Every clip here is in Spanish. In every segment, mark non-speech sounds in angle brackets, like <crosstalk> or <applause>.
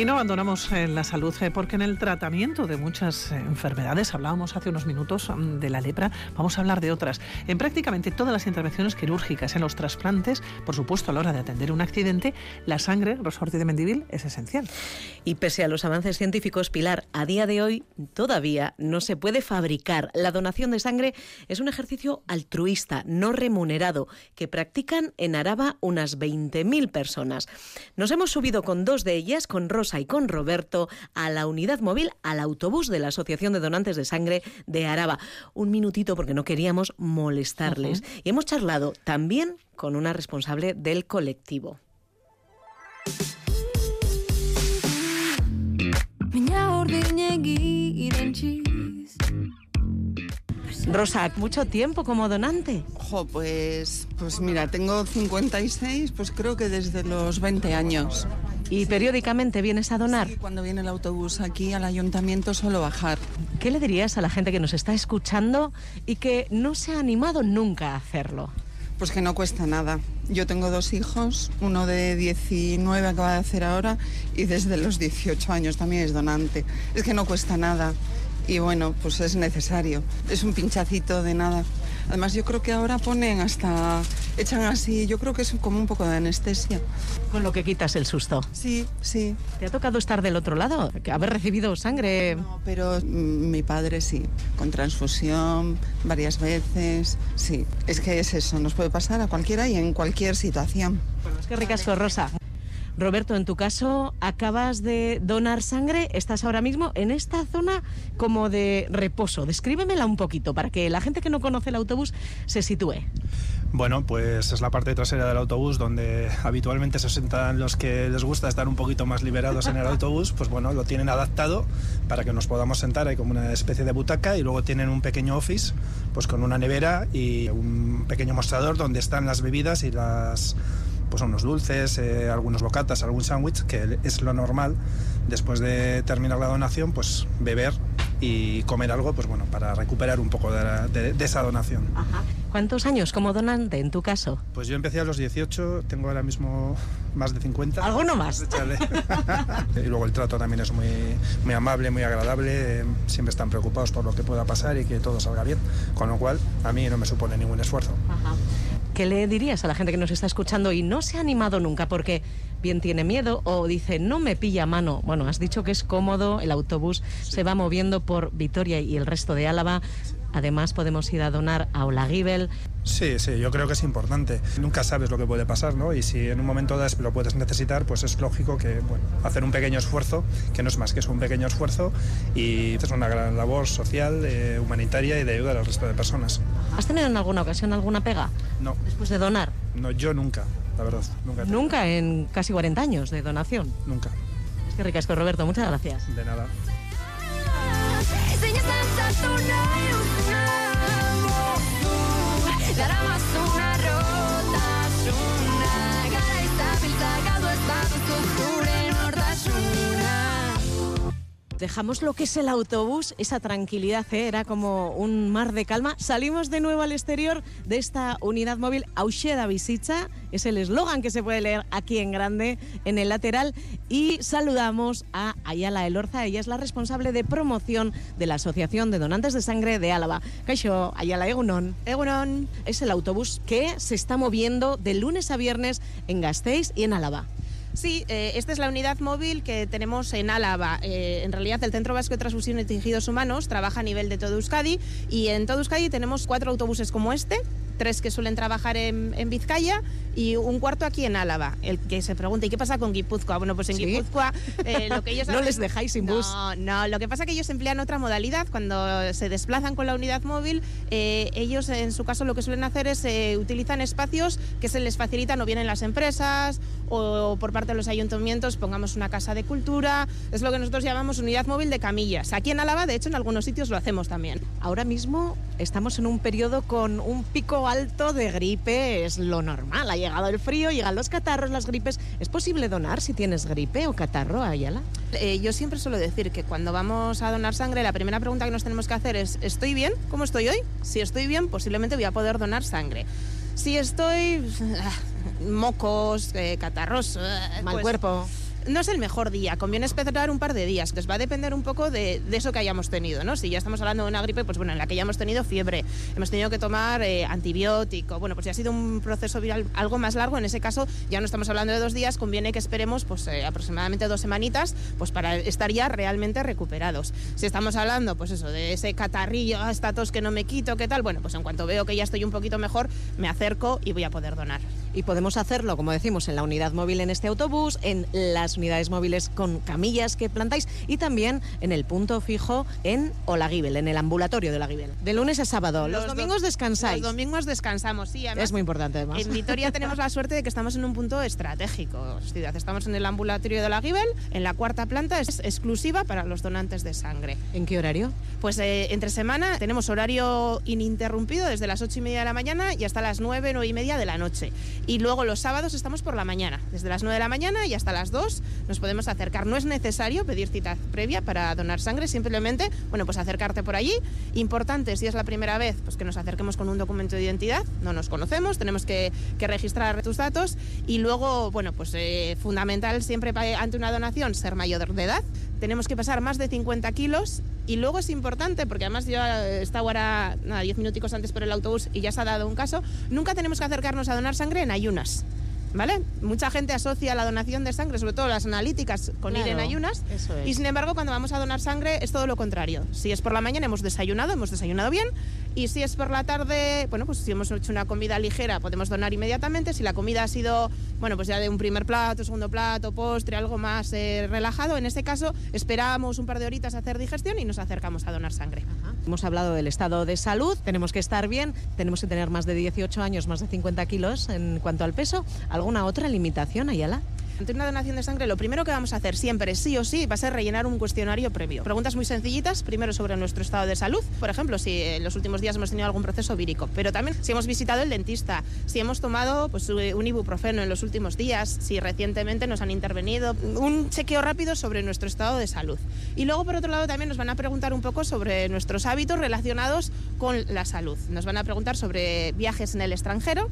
Y no abandonamos eh, la salud eh, porque en el tratamiento de muchas eh, enfermedades, hablábamos hace unos minutos mm, de la lepra, vamos a hablar de otras. En prácticamente todas las intervenciones quirúrgicas, en los trasplantes, por supuesto a la hora de atender un accidente, la sangre, Rosorti de Mendivil, es esencial. Y pese a los avances científicos, Pilar, a día de hoy todavía no se puede fabricar. La donación de sangre es un ejercicio altruista, no remunerado, que practican en Araba unas 20.000 personas. Nos hemos subido con dos de ellas, con Rosa y con Roberto, a la unidad móvil, al autobús de la Asociación de Donantes de Sangre de Araba. Un minutito porque no queríamos molestarles. Y hemos charlado también con una responsable del colectivo. Rosa, ¿mucho tiempo como donante? Ojo, pues, pues mira, tengo 56, pues creo que desde los 20 años. ¿Y periódicamente vienes a donar? Sí, cuando viene el autobús aquí al ayuntamiento suelo bajar. ¿Qué le dirías a la gente que nos está escuchando y que no se ha animado nunca a hacerlo? Pues que no cuesta nada. Yo tengo dos hijos, uno de 19 acaba de hacer ahora y desde los 18 años también es donante. Es que no cuesta nada y bueno, pues es necesario. Es un pinchacito de nada. Además yo creo que ahora ponen hasta, echan así, yo creo que es como un poco de anestesia. Con lo que quitas el susto. Sí, sí. ¿Te ha tocado estar del otro lado? ¿Haber recibido sangre? No, pero mm, mi padre sí, con transfusión varias veces, sí. Es que es eso, nos puede pasar a cualquiera y en cualquier situación. Bueno, es que ricasco, Rosa. Roberto, en tu caso, acabas de donar sangre, estás ahora mismo en esta zona como de reposo. Descríbemela un poquito para que la gente que no conoce el autobús se sitúe. Bueno, pues es la parte trasera del autobús donde habitualmente se sientan los que les gusta estar un poquito más liberados en el <laughs> autobús, pues bueno, lo tienen adaptado para que nos podamos sentar, hay como una especie de butaca y luego tienen un pequeño office, pues con una nevera y un pequeño mostrador donde están las bebidas y las pues unos dulces, eh, algunos bocatas, algún sándwich, que es lo normal después de terminar la donación, pues beber y comer algo, pues bueno, para recuperar un poco de, esa donación. ¿Cuántos años como donante en tu caso? Pues yo empecé a los 18, tengo ahora mismo más de 50. ¿Alguno más? <laughs> <laughs> y luego el trato también es muy, muy amable, muy agradable, siempre están preocupados por lo que pueda pasar y que todo salga bien, con lo cual a mí no me supone ningún esfuerzo. Ajá. ¿Qué le dirías a la gente que nos está escuchando y no se ha animado nunca porque bien tiene miedo o dice no me pilla mano? Bueno, has dicho que es cómodo, el autobús se va moviendo por Vitoria y el resto de Álava. Además podemos ir a donar a Olaguibel. Sí, sí, yo creo que es importante. Nunca sabes lo que puede pasar, ¿no? Y si en un momento dado lo puedes necesitar, pues es lógico que, bueno, hacer un pequeño esfuerzo, que no es más que es un pequeño esfuerzo, y es una gran labor social, eh, humanitaria y de ayuda al resto de personas. ¿Has tenido en alguna ocasión alguna pega? No. Después de donar. No, yo nunca, la verdad. Nunca. ¿Nunca en casi 40 años de donación? Nunca. Es que ricasco, Roberto. Muchas gracias. De nada. Dejamos lo que es el autobús, esa tranquilidad, ¿eh? era como un mar de calma. Salimos de nuevo al exterior de esta unidad móvil Ausheda Visita, es el eslogan que se puede leer aquí en grande en el lateral. Y saludamos a Ayala Elorza, ella es la responsable de promoción de la Asociación de Donantes de Sangre de Álava. Caixo, Ayala Egunon. Egunon. Es el autobús que se está moviendo de lunes a viernes en Gasteiz y en Álava. Sí, eh, esta es la unidad móvil que tenemos en Álava. Eh, en realidad, el Centro Vasco de Transfusión y Tejidos Humanos trabaja a nivel de todo Euskadi y en todo Euskadi tenemos cuatro autobuses como este, tres que suelen trabajar en, Vizcaya y un cuarto aquí en Álava. El que se pregunta, ¿y qué pasa con Guipúzcoa? Bueno, pues en Guipúzcoa eh, lo que ellos... <laughs> no les dejáis sin bus. No, no, lo que pasa es que ellos emplean otra modalidad. Cuando se desplazan con la unidad móvil, eh, ellos en su caso lo que suelen hacer es eh, utilizan espacios que se les facilitan o bien en las empresas o por parte de los ayuntamientos, pongamos una casa de cultura. Es lo que nosotros llamamos unidad móvil de camillas. Aquí en Álava, de hecho, en algunos sitios lo hacemos también. Ahora mismo estamos en un periodo con un pico alto de gripe, es lo normal. Ha llegado el frío, llegan los catarros, las gripes. ¿Es posible donar si tienes gripe o catarro, Ayala? Eh, yo siempre suelo decir que cuando vamos a donar sangre, la primera pregunta que nos tenemos que hacer es, ¿estoy bien? ¿Cómo estoy hoy? Si estoy bien, posiblemente voy a poder donar sangre. Si estoy <laughs> mocos, eh, catarros, mal pues cuerpo no es el mejor día, conviene esperar un par de días. Entonces va a depender un poco de, eso que hayamos tenido, ¿no? Si ya estamos hablando de una gripe, pues bueno, en la que ya hemos tenido fiebre, hemos tenido que tomar eh, antibiótico, bueno, pues si ha sido un proceso viral algo más largo, en ese caso ya no estamos hablando de dos días, conviene que esperemos pues eh, aproximadamente dos semanitas pues para estar ya realmente recuperados. Si estamos hablando, pues eso, de ese catarrillo, ah, esta tos que no me quito, ¿qué tal? Bueno, pues en cuanto veo que ya estoy un poquito mejor, me acerco y voy a poder donar. Y podemos hacerlo, como decimos, en la unidad móvil en este autobús, en las unidades móviles con camillas que plantáis y también en el punto fijo en Olaguibel, en el ambulatorio de Olaguibel. De lunes a sábado. Los, domingos descansáis. Los domingos descansamos, sí. es muy importante, además. En Vitoria <laughs> tenemos la suerte de que estamos en un punto estratégico. Estamos en el ambulatorio de Olaguibel, en la cuarta planta, es exclusiva para los donantes de sangre. ¿En qué horario? Pues eh, entre semana tenemos horario ininterrumpido desde las ocho y media de la mañana y hasta las nueve, nueve y media de la noche. Y luego los sábados estamos por la mañana, desde las 9 de la mañana y hasta las 2 nos podemos acercar. No es necesario pedir cita previa para donar sangre, simplemente, bueno, pues acercarte por allí. Importante, si es la primera vez, pues que nos acerquemos con un documento de identidad, no nos conocemos, tenemos que, registrar tus datos y luego, bueno, pues eh, fundamental siempre ante una donación ser mayor de edad, tenemos que pasar más de 50 kilos y luego es importante, porque además yo he estado ahora nada, 10 minuticos antes por el autobús y ya se ha dado un caso, nunca tenemos que acercarnos a donar sangre en ayunas. ¿Vale? Mucha gente asocia la donación de sangre, sobre todo las analíticas, con ir en ayunas. Y sin embargo, cuando vamos a donar sangre es todo lo contrario. Si es por la mañana hemos desayunado, hemos desayunado bien. Y si es por la tarde, bueno, pues si hemos hecho una comida ligera, podemos donar inmediatamente. Si la comida ha sido, bueno, pues ya de un primer plato, segundo plato, postre, algo más eh, relajado, en este caso esperamos un par de horitas a hacer digestión y nos acercamos a donar sangre. Hemos hablado del estado de salud, tenemos que estar bien, tenemos que tener más de 18 años, más de 50 kilos en cuanto al peso. ¿Alguna otra limitación, Ayala? Ante una donación de sangre, lo primero que vamos a hacer siempre, sí o sí, va a ser rellenar un cuestionario previo. Preguntas muy sencillitas, primero sobre nuestro estado de salud, por ejemplo, si en los últimos días hemos tenido algún proceso vírico, pero también si hemos visitado el dentista, si hemos tomado pues, un ibuprofeno en los últimos días, si recientemente nos han intervenido, un chequeo rápido sobre nuestro estado de salud. Y luego, por otro lado, también nos van a preguntar un poco sobre nuestros hábitos relacionados con la salud. Nos van a preguntar sobre viajes en el extranjero,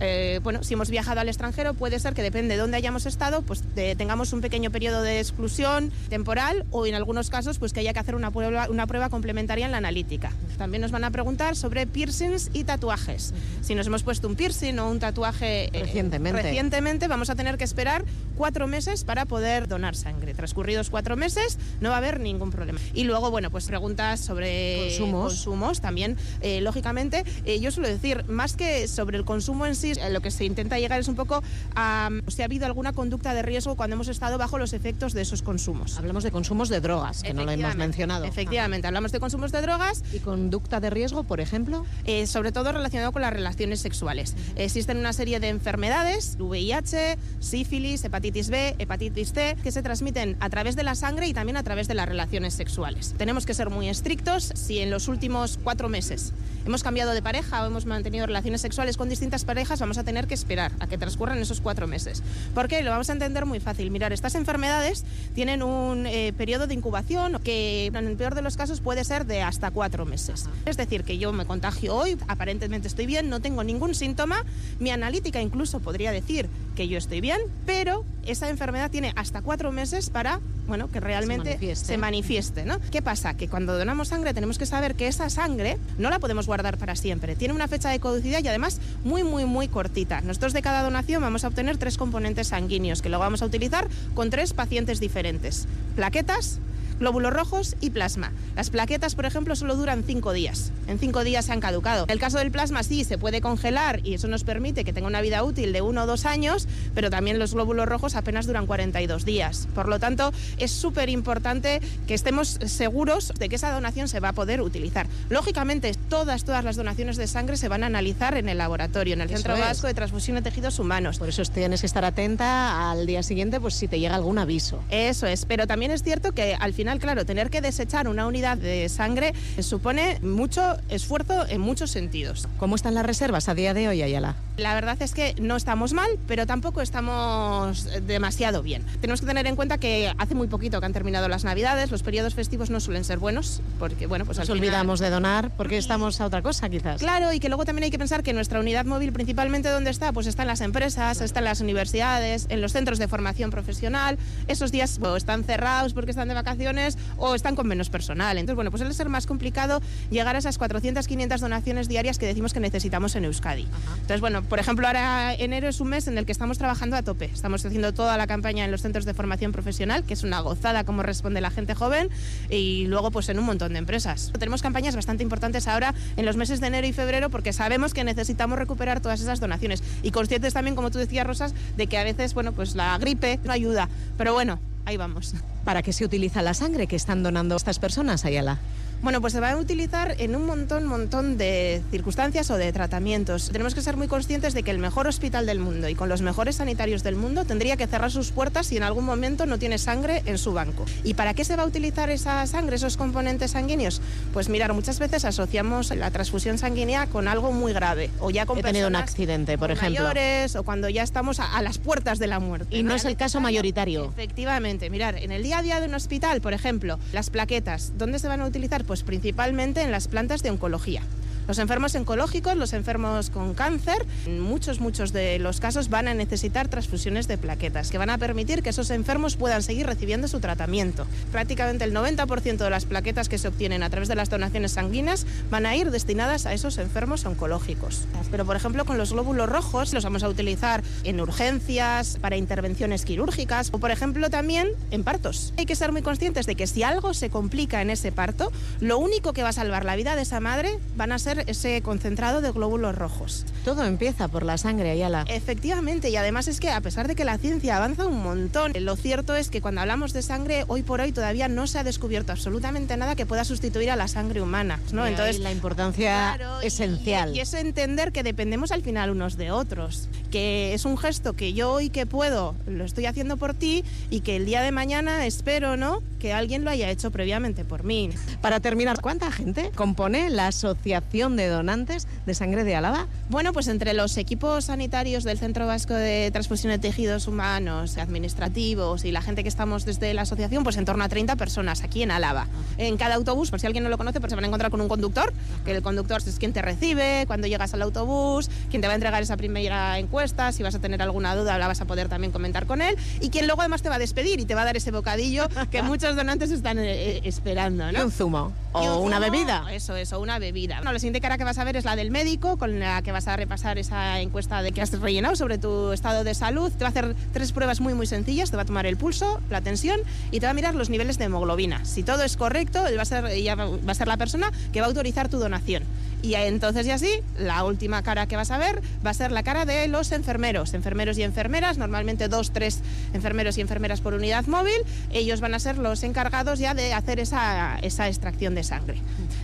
eh, bueno, si hemos viajado al extranjero, puede ser que depende de dónde hayamos estado, pues tengamos un pequeño periodo de exclusión temporal o en algunos casos, pues que haya que hacer una prueba, una prueba complementaria en la analítica. También nos van a preguntar sobre piercings y tatuajes. Si nos hemos puesto un piercing o un tatuaje eh, recientemente. recientemente, vamos a tener que esperar cuatro meses para poder donar sangre. Transcurridos cuatro meses, no va a haber ningún problema. Y luego, bueno, pues preguntas sobre consumos, también, eh, lógicamente. yo suelo decir, más que sobre el consumo en sí, lo que se intenta llegar es un poco a si ha habido alguna conducta de riesgo cuando hemos estado bajo los efectos de esos consumos. Hablamos de consumos de drogas, que no lo hemos mencionado. Efectivamente, hablamos de consumos de drogas. ¿Y conducta de riesgo, por ejemplo? Eh, sobre todo relacionado con las relaciones sexuales. Existen una serie de enfermedades, VIH, sífilis, hepatitis B, hepatitis C, que se transmiten a través de la sangre y también a través de las relaciones sexuales. Tenemos que ser muy estrictos si en los últimos cuatro meses hemos cambiado de pareja o hemos mantenido relaciones sexuales con distintas parejas, vamos a tener que esperar a que transcurran esos cuatro meses. ¿Por qué? Lo vamos a entender muy fácil. Mirar, estas enfermedades tienen un eh, periodo de incubación que en el peor de los casos puede ser de hasta cuatro meses. Es decir, que yo me contagio hoy, aparentemente estoy bien, no tengo ningún síntoma, mi analítica incluso podría decir que yo estoy bien, pero esa enfermedad tiene hasta cuatro meses para bueno, que realmente se manifieste. ¿no? ¿Qué pasa? Que cuando donamos sangre tenemos que saber que esa sangre no la podemos guardar para siempre. Tiene una fecha de caducidad y además muy, muy, muy cortita. Nosotros de cada donación vamos a obtener tres componentes sanguíneos que lo vamos a utilizar con tres pacientes diferentes. Plaquetas, glóbulos rojos y plasma. Las plaquetas, por ejemplo, solo duran cinco días. En cinco días se han caducado. El caso del plasma sí, se puede congelar y eso nos permite que tenga una vida útil de uno o dos años, pero también los glóbulos rojos apenas duran 42 días. Por lo tanto, es súper importante que estemos seguros de que esa donación se va a poder utilizar. Lógicamente, todas, todas las donaciones de sangre se van a analizar en el laboratorio, en el Centro Vasco de Transfusión de Tejidos Humanos. Por eso tienes que estar atenta al día siguiente, pues si te llega algún aviso. Eso es, pero también es cierto que al final claro, tener que desechar una unidad de sangre supone mucho esfuerzo en muchos sentidos. ¿Cómo están las reservas a día de hoy, Ayala? La verdad es que no estamos mal, pero tampoco estamos demasiado bien. Tenemos que tener en cuenta que hace muy poquito que han terminado las Navidades, los periodos festivos no suelen ser buenos, porque bueno, pues Nos olvidamos de donar porque estamos a otra cosa, quizás. Claro, y que luego también hay que pensar que nuestra unidad móvil principalmente dónde está, pues está en las empresas, está en las universidades, en los centros de formación profesional. Esos días o están cerrados porque están de vacaciones o están con menos personal. Entonces, bueno, pues suele ser más complicado llegar a esas 400, 500 donaciones diarias que decimos que necesitamos en Euskadi. Entonces, bueno, por ejemplo, ahora enero es un mes en el que estamos trabajando a tope. Estamos haciendo toda la campaña en los centros de formación profesional, que es una gozada como responde la gente joven, y luego pues en un montón de empresas. Tenemos campañas bastante importantes ahora en los meses de enero y febrero porque sabemos que necesitamos recuperar todas esas donaciones y conscientes también, como tú decías, Rosas, de que a veces, bueno, pues la gripe no ayuda. Pero bueno, ahí vamos. ¿Para qué se utiliza la sangre que están donando estas personas, Ayala? Bueno, pues se va a utilizar en un montón, montón de circunstancias o de tratamientos. Tenemos que ser muy conscientes de que el mejor hospital del mundo y con los mejores sanitarios del mundo tendría que cerrar sus puertas si en algún momento no tiene sangre en su banco. ¿Y para qué se va a utilizar esa sangre, esos componentes sanguíneos? Pues mirar, muchas veces asociamos la transfusión sanguínea con algo muy grave o ya con He tenido un accidente, por ejemplo. mayores o cuando ya estamos a, a, las puertas de la muerte. Y no, es el caso mayoritario. Efectivamente, mirar, en el día a día de un hospital, por ejemplo, las plaquetas, ¿dónde se van a utilizar? Pues principalmente en las plantas de oncología. Los enfermos oncológicos, los enfermos con cáncer, en muchos, muchos de los casos van a necesitar transfusiones de plaquetas que van a permitir que esos enfermos puedan seguir recibiendo su tratamiento. Prácticamente el 90% de las plaquetas que se obtienen a través de las donaciones sanguíneas van a ir destinadas a esos enfermos oncológicos. Pero, por ejemplo, con los glóbulos rojos los vamos a utilizar en urgencias, para intervenciones quirúrgicas o, por ejemplo, también en partos. Hay que ser muy conscientes de que si algo se complica en ese parto, lo único que va a salvar la vida de esa madre van a ser ese concentrado de glóbulos rojos. Todo empieza por la sangre, Ayala. Efectivamente, y además es que a pesar de que la ciencia avanza un montón, lo cierto es que cuando hablamos de sangre, hoy por hoy todavía no se ha descubierto absolutamente nada que pueda sustituir a la sangre humana. ¿no? Y Entonces, la importancia claro, esencial. Y, y es entender que dependemos al final unos de otros, que es un gesto que yo hoy que puedo lo estoy haciendo por ti y que el día de mañana espero, ¿no? Que alguien lo haya hecho previamente por mí. Para terminar, ¿cuánta gente compone la asociación de donantes de sangre de Álava? Bueno, pues entre los equipos sanitarios del Centro Vasco de Transfusión de Tejidos Humanos, administrativos y la gente que estamos desde la asociación, pues en torno a 30 personas aquí en Álava. En cada autobús, por si alguien no lo conoce, pues se van a encontrar con un conductor, que el conductor es quien te recibe cuando llegas al autobús, quien te va a entregar esa primera encuesta, si vas a tener alguna duda la vas a poder también comentar con él y quien luego además te va a despedir y te va a dar ese bocadillo que <laughs> muchos donantes están eh, esperando, ¿no? Y un zumo. O un una zumo, bebida. Eso, eso, una bebida. Bueno, la siguiente cara que vas a ver es la del médico, con la que vas a repasar esa encuesta de que has rellenado sobre tu estado de salud. Te va a hacer tres pruebas muy, muy sencillas. Te va a tomar el pulso, la tensión y te va a mirar los niveles de hemoglobina. Si todo es correcto, él va a ser, ella va a ser la persona que va a autorizar tu donación. Y entonces y así, la última cara que vas a ver va a ser la cara de los enfermeros, enfermeros y enfermeras, normalmente dos, tres enfermeros y enfermeras por unidad móvil. Ellos van a ser los encargados ya de hacer esa, esa extracción de sangre.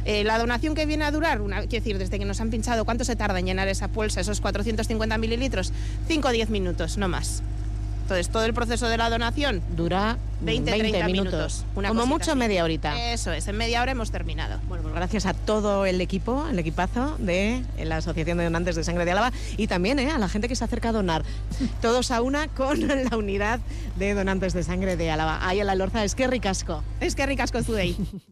Eh, la donación que viene a durar, una, quiero decir, desde que nos han pinchado, ¿cuánto se tarda en llenar esa bolsa, esos 450 mililitros? 5 o 10 minutos, no más. Entonces, todo el proceso de la donación Dura 20, 30 minutos. Una Como mucho así. media horita. Eso es, en media hora hemos terminado. Bueno, pues gracias a todo el equipo, el equipazo de la Asociación de Donantes de Sangre de Álava y también eh, a la gente que se acerca a donar. <laughs> Todos a una con la unidad de donantes de sangre de Álava. Ahí en la Lorza, es que ricasco. Es que ricasco Zudei. <laughs>